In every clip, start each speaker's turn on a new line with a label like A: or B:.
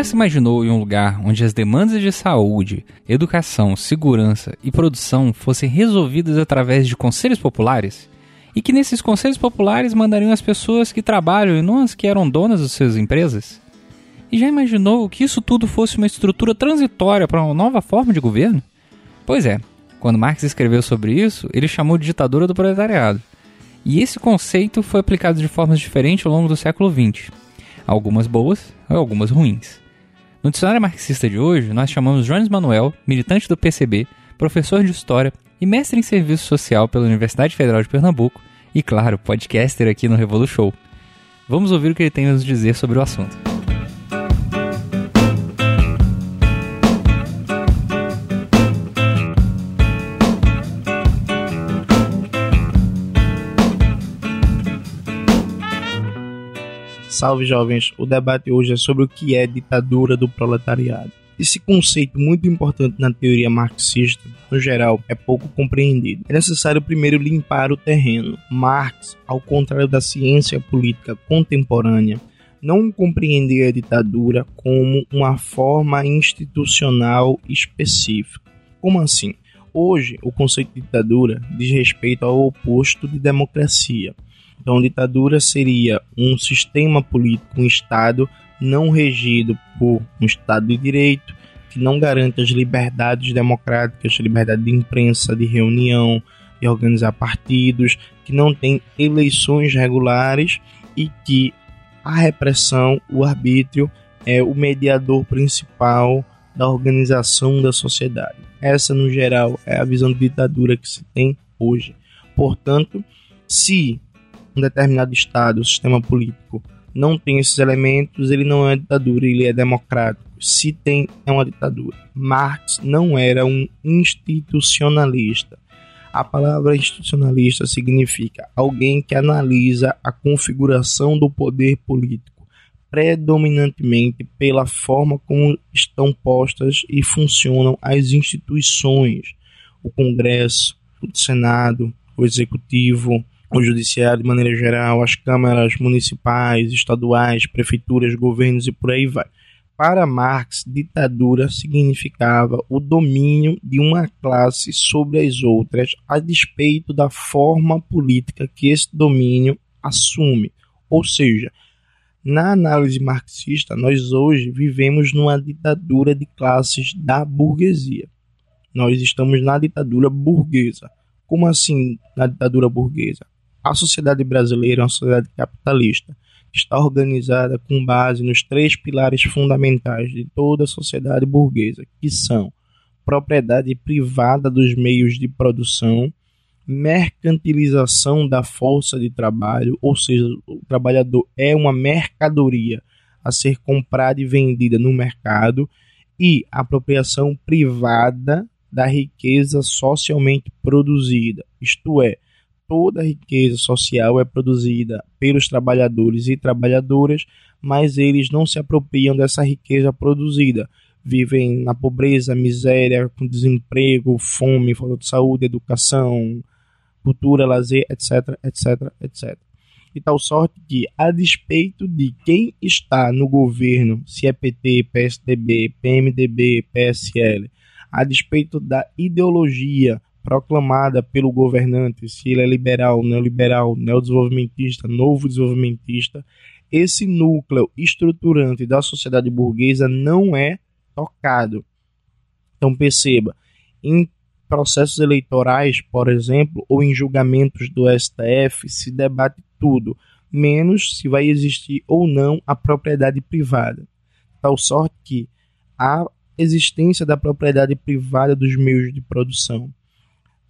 A: Já se imaginou em um lugar onde as demandas de saúde, educação, segurança e produção fossem resolvidas através de conselhos populares? E que nesses conselhos populares mandariam as pessoas que trabalham e não as que eram donas das suas empresas? E já imaginou que isso tudo fosse uma estrutura transitória para uma nova forma de governo? Pois é, quando Marx escreveu sobre isso, ele chamou de ditadura do proletariado. E esse conceito foi aplicado de formas diferentes ao longo do século XX, algumas boas e algumas ruins. No dicionário marxista de hoje, nós chamamos Jones Manuel, militante do PCB, professor de História e mestre em Serviço Social pela Universidade Federal de Pernambuco e, claro, podcaster aqui no Revolu Show. Vamos ouvir o que ele tem a nos dizer sobre o assunto.
B: Salve jovens, o debate hoje é sobre o que é ditadura do proletariado. Esse conceito muito importante na teoria marxista, no geral, é pouco compreendido. É necessário primeiro limpar o terreno. Marx, ao contrário da ciência política contemporânea, não compreendia a ditadura como uma forma institucional específica. Como assim? Hoje, o conceito de ditadura diz respeito ao oposto de democracia então, ditadura seria um sistema político, um Estado não regido por um Estado de direito, que não garante as liberdades democráticas, liberdade de imprensa, de reunião, de organizar partidos, que não tem eleições regulares e que a repressão, o arbítrio, é o mediador principal da organização da sociedade. Essa, no geral, é a visão de ditadura que se tem hoje. Portanto, se um determinado Estado, o sistema político, não tem esses elementos, ele não é ditadura, ele é democrático. Se tem, é uma ditadura. Marx não era um institucionalista. A palavra institucionalista significa alguém que analisa a configuração do poder político predominantemente pela forma como estão postas e funcionam as instituições, o Congresso, o Senado, o Executivo, o judiciário de maneira geral, as câmaras municipais, estaduais, prefeituras, governos e por aí vai. Para Marx, ditadura significava o domínio de uma classe sobre as outras, a despeito da forma política que esse domínio assume. Ou seja, na análise marxista, nós hoje vivemos numa ditadura de classes da burguesia. Nós estamos na ditadura burguesa. Como assim na ditadura burguesa? A sociedade brasileira é uma sociedade capitalista, que está organizada com base nos três pilares fundamentais de toda a sociedade burguesa, que são propriedade privada dos meios de produção, mercantilização da força de trabalho, ou seja, o trabalhador é uma mercadoria a ser comprada e vendida no mercado, e apropriação privada da riqueza socialmente produzida, isto é, toda a riqueza social é produzida pelos trabalhadores e trabalhadoras, mas eles não se apropriam dessa riqueza produzida. Vivem na pobreza, miséria, com desemprego, fome, falta de saúde, educação, cultura, lazer, etc, etc, etc. De tal sorte que, a despeito de quem está no governo, se é PT, PSDB, PMDB, PSL, a despeito da ideologia proclamada pelo governante, se ele é liberal, neoliberal, neodesenvolvimentista, novo desenvolvimentista, esse núcleo estruturante da sociedade burguesa não é tocado. Então perceba, em processos eleitorais, por exemplo, ou em julgamentos do STF, se debate tudo, menos se vai existir ou não a propriedade privada. Tal sorte que a existência da propriedade privada dos meios de produção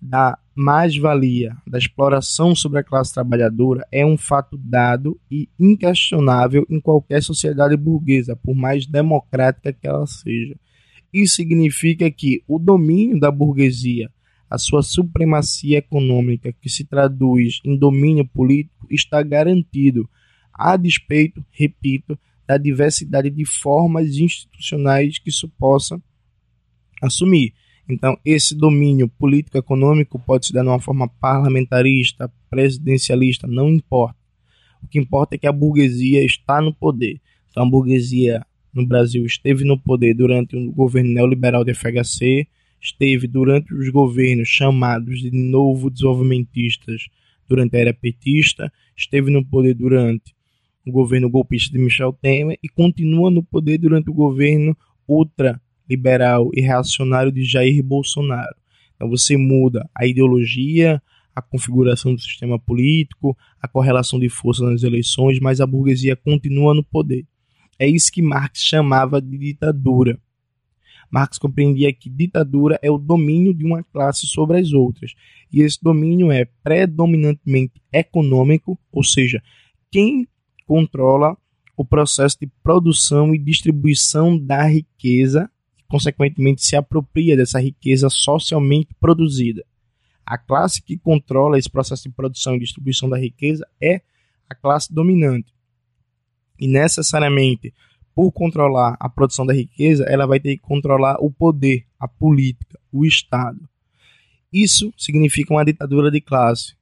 B: da mais-valia da exploração sobre a classe trabalhadora é um fato dado e inquestionável em qualquer sociedade burguesa, por mais democrática que ela seja. Isso significa que o domínio da burguesia, a sua supremacia econômica, que se traduz em domínio político, está garantido, a despeito, repito, da diversidade de formas institucionais que isso possa assumir. Então, esse domínio político-econômico pode se dar de uma forma parlamentarista, presidencialista, não importa. O que importa é que a burguesia está no poder. Então, a burguesia no Brasil esteve no poder durante o governo neoliberal de FHC, esteve durante os governos chamados de novo desenvolvimentistas durante a era petista, esteve no poder durante o governo golpista de Michel Temer e continua no poder durante o governo ultraliberal e reacionário de Jair Bolsonaro. Então você muda a ideologia, a configuração do sistema político, a correlação de força nas eleições, mas a burguesia continua no poder. É isso que Marx chamava de ditadura. Marx compreendia que ditadura é o domínio de uma classe sobre as outras, e esse domínio é predominantemente econômico, ou seja, quem controla o processo de produção e distribuição da riqueza consequentemente, se apropria dessa riqueza socialmente produzida. A classe que controla esse processo de produção e distribuição da riqueza é a classe dominante. E necessariamente, por controlar a produção da riqueza, ela vai ter que controlar o poder, a política, o Estado. Isso significa uma ditadura de classe.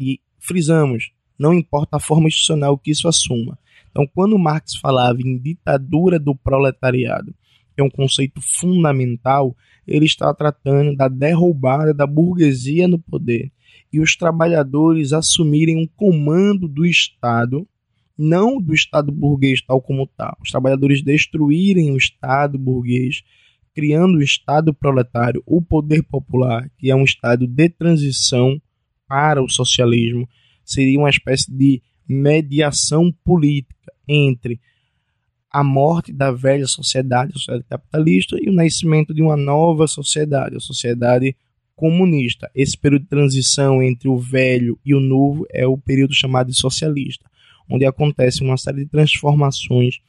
B: E frisamos, não importa a forma institucional que isso assuma. Então, quando Marx falava em ditadura do proletariado, que é um conceito fundamental, ele está tratando da derrubada da burguesia no poder e os trabalhadores assumirem um comando do Estado, não do Estado burguês tal como tal. Os trabalhadores destruírem o Estado burguês, criando o Estado proletário, o poder popular, que é um Estado de transição para o socialismo, seria uma espécie de mediação política entre a morte da velha sociedade, a sociedade capitalista, e o nascimento de uma nova sociedade, a sociedade comunista. Esse período de transição entre o velho e o novo é o período chamado de socialista, onde acontece uma série de transformações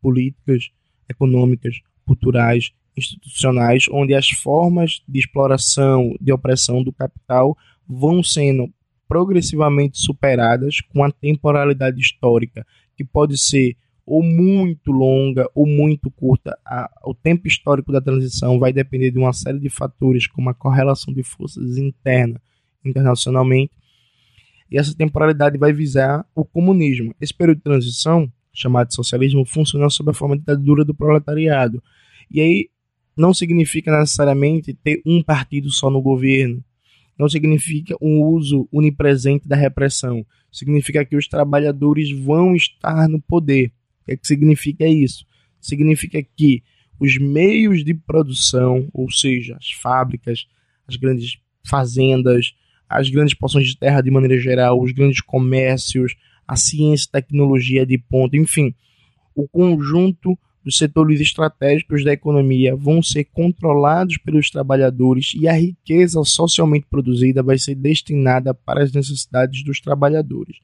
B: políticas, econômicas, culturais, institucionais, onde as formas de exploração, de opressão do capital vão sendo progressivamente superadas com a temporalidade histórica, que pode ser ou muito longa ou muito curta. A, o tempo histórico da transição vai depender de uma série de fatores, como a correlação de forças interna internacionalmente. E essa temporalidade vai visar o comunismo. Esse período de transição, chamado de socialismo, funciona sob a forma de ditadura do proletariado. E aí não significa necessariamente ter um partido só no governo não significa um uso onipresente da repressão. Significa que os trabalhadores vão estar no poder. O que, é que significa isso? Significa que os meios de produção, ou seja, as fábricas, as grandes fazendas, as grandes porções de terra de maneira geral, os grandes comércios, a ciência e tecnologia de ponta, enfim, o conjunto os setores estratégicos da economia vão ser controlados pelos trabalhadores e a riqueza socialmente produzida vai ser destinada para as necessidades dos trabalhadores.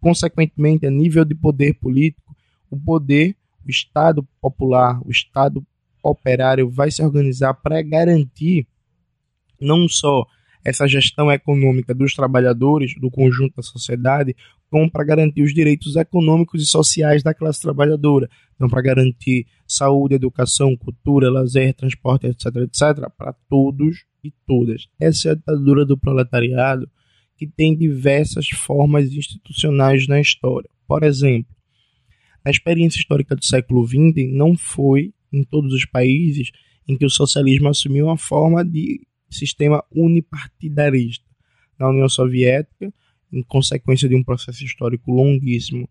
B: Consequentemente, a nível de poder político, o poder, o Estado popular, o Estado operário vai se organizar para garantir não só essa gestão econômica dos trabalhadores, do conjunto da sociedade, como para garantir os direitos econômicos e sociais da classe trabalhadora, então para garantir saúde, educação, cultura, lazer, transporte, etc, etc, para todos e todas. Essa é a ditadura do proletariado que tem diversas formas institucionais na história. Por exemplo, na experiência histórica do século XX, não foi em todos os países em que o socialismo assumiu uma forma de sistema unipartidarista. Na União Soviética, em consequência de um processo histórico longuíssimo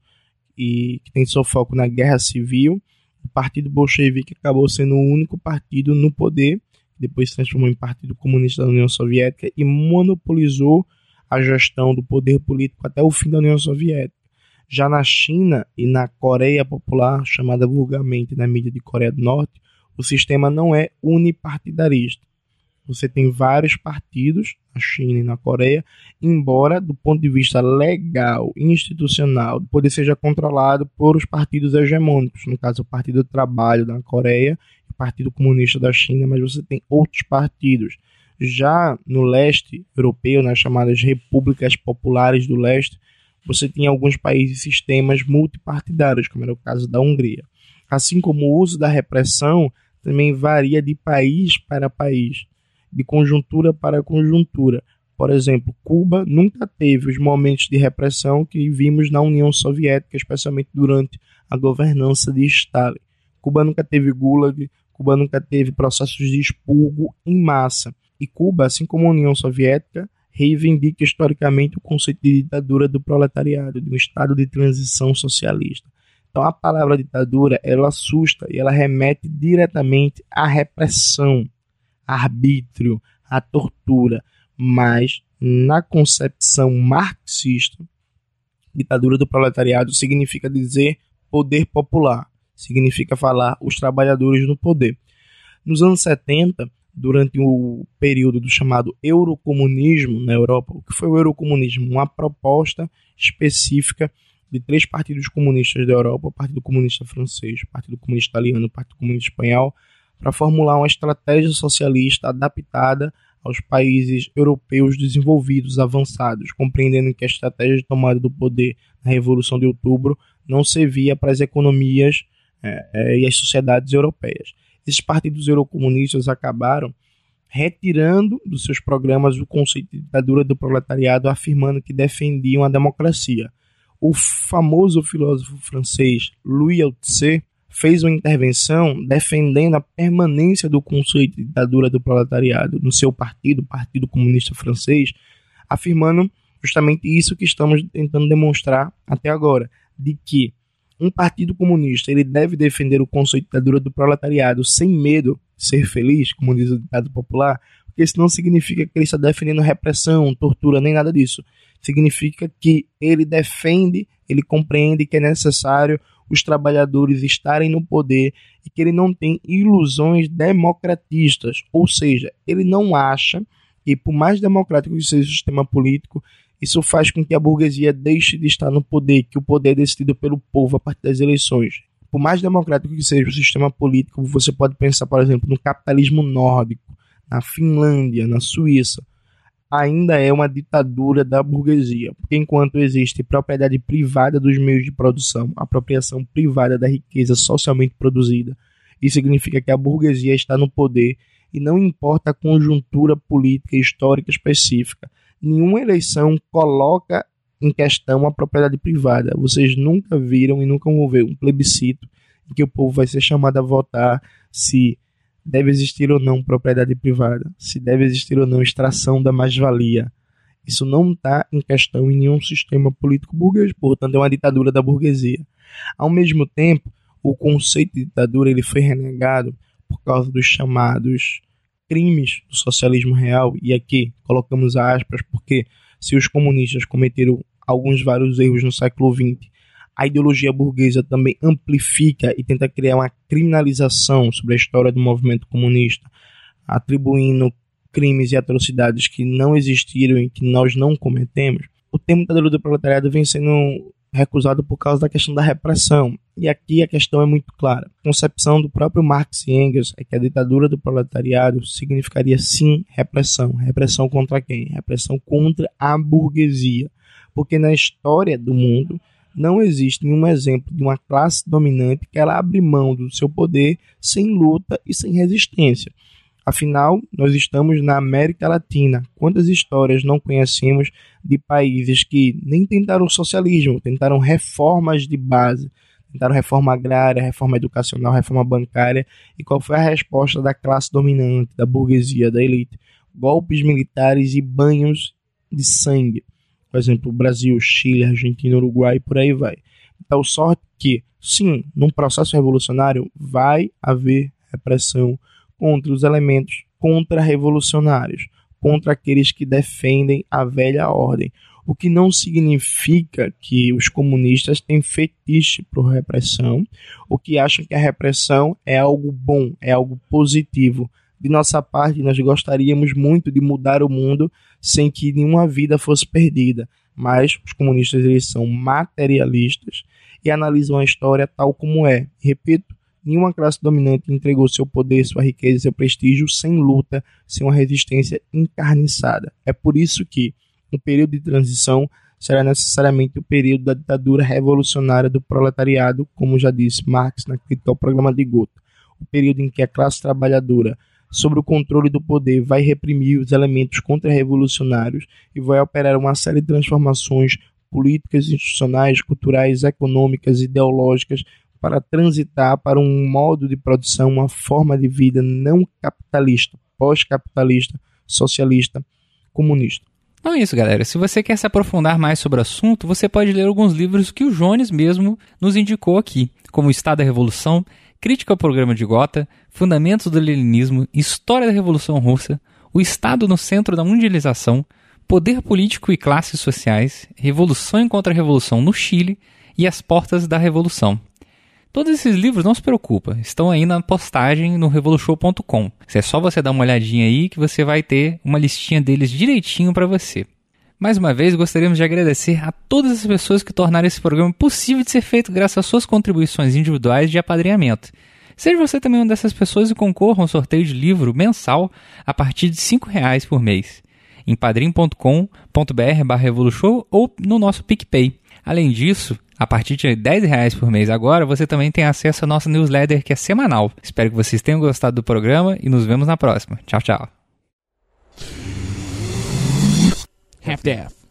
B: e que tem seu foco na guerra civil, o Partido Bolchevique acabou sendo o único partido no poder, depois se transformou em Partido Comunista da União Soviética e monopolizou a gestão do poder político até o fim da União Soviética. Já na China e na Coreia Popular, chamada vulgarmente na mídia de Coreia do Norte, o sistema não é unipartidarista. Você tem vários partidos na China e na Coreia, embora do ponto de vista legal, institucional, o poder seja controlado por os partidos hegemônicos, no caso o Partido do Trabalho da Coreia e o Partido Comunista da China, mas você tem outros partidos. Já no leste europeu, nas chamadas repúblicas populares do leste, você tem alguns países sistemas multipartidários, como era o caso da Hungria. Assim como o uso da repressão também varia de país para país de conjuntura para conjuntura. Por exemplo, Cuba nunca teve os momentos de repressão que vimos na União Soviética, especialmente durante a governança de Stalin. Cuba nunca teve gulag, Cuba nunca teve processos de expurgo em massa. E Cuba, assim como a União Soviética, reivindica historicamente o conceito de ditadura do proletariado, de um estado de transição socialista. Então a palavra ditadura, ela assusta e ela remete diretamente à repressão, arbítrio, à tortura, mas na concepção marxista, ditadura do proletariado significa dizer poder popular, significa falar os trabalhadores no poder. Nos anos 70, durante o período do chamado eurocomunismo na Europa, o que foi o eurocomunismo? Uma proposta específica de três partidos comunistas da Europa, o Partido Comunista Francês, o Partido Comunista Italiano e o Partido Comunista Espanhol, para formular uma estratégia socialista adaptada aos países europeus desenvolvidos, avançados, compreendendo que a estratégia de tomada do poder na Revolução de Outubro não servia para as economias é, e as sociedades europeias. Esses partidos eurocomunistas acabaram retirando dos seus programas o conceito de ditadura do proletariado, afirmando que defendiam a democracia. O famoso filósofo francês Louis Althusser fez uma intervenção defendendo a permanência do conceito de ditadura do proletariado no seu partido, Partido Comunista Francês, afirmando justamente isso que estamos tentando demonstrar até agora, de que um partido comunista ele deve defender o conceito de ditadura do proletariado sem medo de ser feliz, como diz o ditado popular, porque isso não significa que ele está defendendo repressão, tortura, nem nada disso. Significa que ele defende, ele compreende que é necessário os trabalhadores estarem no poder e que ele não tem ilusões democratistas, ou seja, ele não acha que por mais democrático que seja o sistema político, isso faz com que a burguesia deixe de estar no poder, que o poder é decidido pelo povo a partir das eleições. Por mais democrático que seja o sistema político, você pode pensar, por exemplo, no capitalismo nórdico, na Finlândia, na Suíça, ainda é uma ditadura da burguesia, porque enquanto existe propriedade privada dos meios de produção, apropriação privada da riqueza socialmente produzida, isso significa que a burguesia está no poder e não importa a conjuntura política e histórica específica. Nenhuma eleição coloca em questão a propriedade privada. Vocês nunca viram e nunca vão ver um plebiscito em que o povo vai ser chamado a votar se deve existir ou não propriedade privada, se deve existir ou não extração da mais-valia. Isso não está em questão em nenhum sistema político burguês, portanto é uma ditadura da burguesia. Ao mesmo tempo, o conceito de ditadura ele foi renegado por causa dos chamados crimes do socialismo real, e aqui colocamos aspas porque se os comunistas cometeram alguns vários erros no século XX a ideologia burguesa também amplifica e tenta criar uma criminalização sobre a história do movimento comunista, atribuindo crimes e atrocidades que não existiram e que nós não cometemos. O termo ditadura do proletariado vem sendo recusado por causa da questão da repressão. E aqui a questão é muito clara. A concepção do próprio Marx e Engels é que a ditadura do proletariado significaria sim repressão. Repressão contra quem? Repressão contra a burguesia. Porque na história do mundo, não existe nenhum exemplo de uma classe dominante que ela abre mão do seu poder sem luta e sem resistência. Afinal, nós estamos na América Latina. Quantas histórias não conhecemos de países que nem tentaram socialismo, tentaram reformas de base, tentaram reforma agrária, reforma educacional, reforma bancária, e qual foi a resposta da classe dominante, da burguesia, da elite? Golpes militares e banhos de sangue por exemplo, Brasil, Chile, Argentina, Uruguai, por aí vai. Então, sorte que, sim, num processo revolucionário vai haver repressão contra os elementos contra-revolucionários, contra aqueles que defendem a velha ordem. O que não significa que os comunistas têm fetiche por repressão, ou que acham que a repressão é algo bom, é algo positivo. De nossa parte, nós gostaríamos muito de mudar o mundo sem que nenhuma vida fosse perdida, mas os comunistas eles são materialistas e analisam a história tal como é. Repito, nenhuma classe dominante entregou seu poder, sua riqueza seu prestígio sem luta, sem uma resistência encarniçada. É por isso que o período de transição será necessariamente o período da ditadura revolucionária do proletariado, como já disse Marx na crítica ao programa de Gotha. O período em que a classe trabalhadora sobre o controle do poder, vai reprimir os elementos contra-revolucionários e vai operar uma série de transformações políticas, institucionais, culturais, econômicas, ideológicas para transitar para um modo de produção, uma forma de vida não capitalista, pós-capitalista, socialista, comunista.
A: Então é isso, galera. Se você quer se aprofundar mais sobre o assunto, você pode ler alguns livros que o Jones mesmo nos indicou aqui, como O Estado da Revolução, Crítica ao Programa de Gotha, Fundamentos do Leninismo, História da Revolução Russa, O Estado no Centro da Mundialização, Poder Político e Classes Sociais, Revolução e Contra-Revolução no Chile e As Portas da Revolução. Todos esses livros, não se preocupa, estão aí na postagem no revolution.com. É só você dar uma olhadinha aí que você vai ter uma listinha deles direitinho para você. Mais uma vez, gostaríamos de agradecer a todas as pessoas que tornaram esse programa possível de ser feito graças às suas contribuições individuais de apadrinhamento. Seja você também uma dessas pessoas e concorra a um sorteio de livro mensal a partir de R$ reais por mês em padrim.com.br/revolution ou no nosso PicPay. Além disso, a partir de 10 reais por mês agora, você também tem acesso à nossa newsletter que é semanal. Espero que vocês tenham gostado do programa e nos vemos na próxima. Tchau, tchau. Half-Death